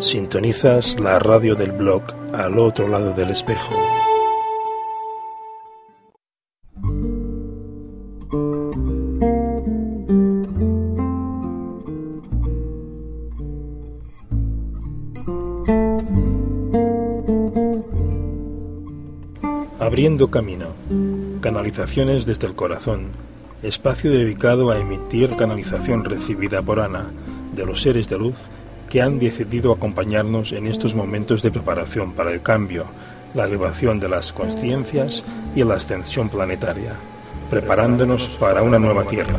Sintonizas la radio del blog al otro lado del espejo. Abriendo Camino. Canalizaciones desde el corazón. Espacio dedicado a emitir canalización recibida por Ana de los seres de luz que han decidido acompañarnos en estos momentos de preparación para el cambio, la elevación de las conciencias y la ascensión planetaria, preparándonos para una nueva Tierra.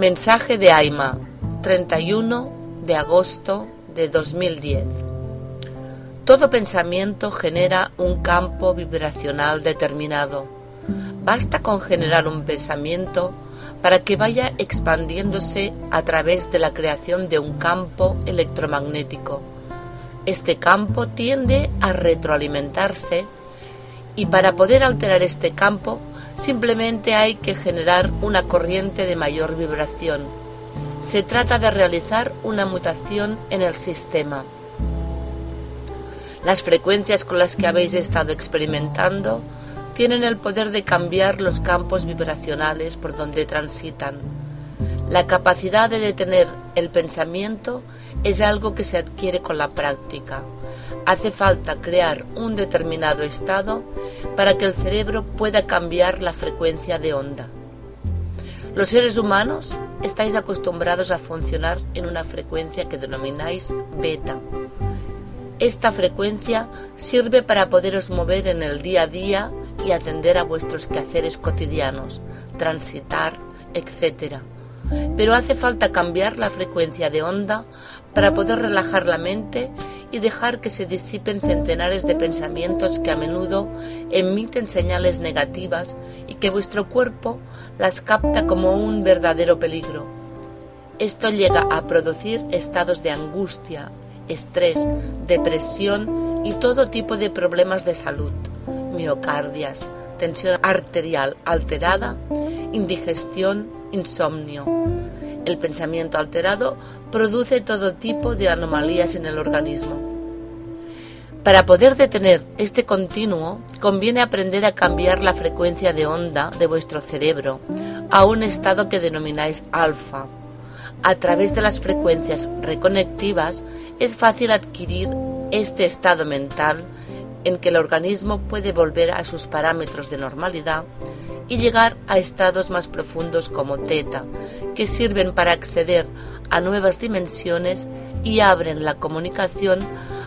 Mensaje de Aima, 31 de agosto de 2010. Todo pensamiento genera un campo vibracional determinado. Basta con generar un pensamiento para que vaya expandiéndose a través de la creación de un campo electromagnético. Este campo tiende a retroalimentarse y para poder alterar este campo Simplemente hay que generar una corriente de mayor vibración. Se trata de realizar una mutación en el sistema. Las frecuencias con las que habéis estado experimentando tienen el poder de cambiar los campos vibracionales por donde transitan. La capacidad de detener el pensamiento es algo que se adquiere con la práctica. Hace falta crear un determinado estado para que el cerebro pueda cambiar la frecuencia de onda. Los seres humanos estáis acostumbrados a funcionar en una frecuencia que denomináis beta. Esta frecuencia sirve para poderos mover en el día a día y atender a vuestros quehaceres cotidianos, transitar, etc. Pero hace falta cambiar la frecuencia de onda para poder relajar la mente y dejar que se disipen centenares de pensamientos que a menudo emiten señales negativas y que vuestro cuerpo las capta como un verdadero peligro. Esto llega a producir estados de angustia, estrés, depresión y todo tipo de problemas de salud, miocardias, tensión arterial alterada, indigestión, insomnio. El pensamiento alterado produce todo tipo de anomalías en el organismo. Para poder detener este continuo, conviene aprender a cambiar la frecuencia de onda de vuestro cerebro a un estado que denomináis alfa. A través de las frecuencias reconectivas es fácil adquirir este estado mental en que el organismo puede volver a sus parámetros de normalidad y llegar a estados más profundos como teta, que sirven para acceder a nuevas dimensiones y abren la comunicación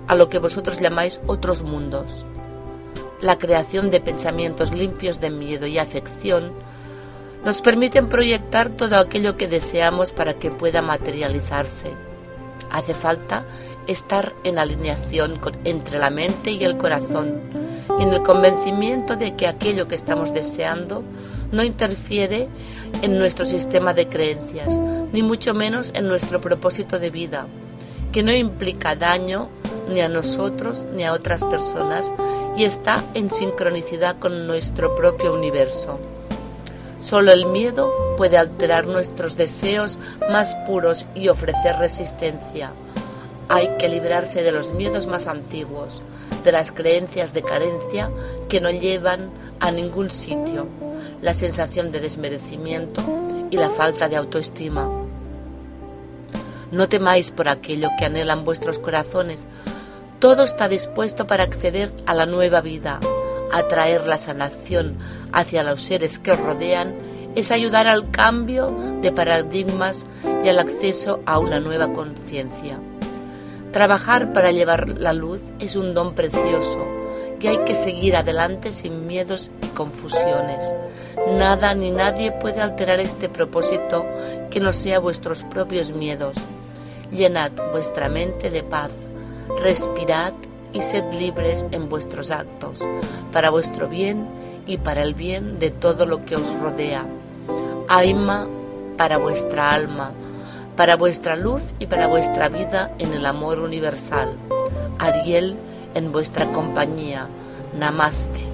a lo que vosotros llamáis otros mundos. La creación de pensamientos limpios de miedo y afección nos permiten proyectar todo aquello que deseamos para que pueda materializarse. Hace falta estar en alineación entre la mente y el corazón y en el convencimiento de que aquello que estamos deseando no interfiere en nuestro sistema de creencias, ni mucho menos en nuestro propósito de vida, que no implica daño ni a nosotros ni a otras personas y está en sincronicidad con nuestro propio universo. Solo el miedo puede alterar nuestros deseos más puros y ofrecer resistencia. Hay que librarse de los miedos más antiguos, de las creencias de carencia que no llevan a ningún sitio, la sensación de desmerecimiento y la falta de autoestima. No temáis por aquello que anhelan vuestros corazones. Todo está dispuesto para acceder a la nueva vida. Atraer la sanación hacia los seres que os rodean es ayudar al cambio de paradigmas y al acceso a una nueva conciencia. Trabajar para llevar la luz es un don precioso y hay que seguir adelante sin miedos y confusiones. Nada ni nadie puede alterar este propósito que no sea vuestros propios miedos. Llenad vuestra mente de paz, respirad y sed libres en vuestros actos, para vuestro bien y para el bien de todo lo que os rodea. Aima para vuestra alma, para vuestra luz y para vuestra vida en el amor universal. Ariel en vuestra compañía. Namaste.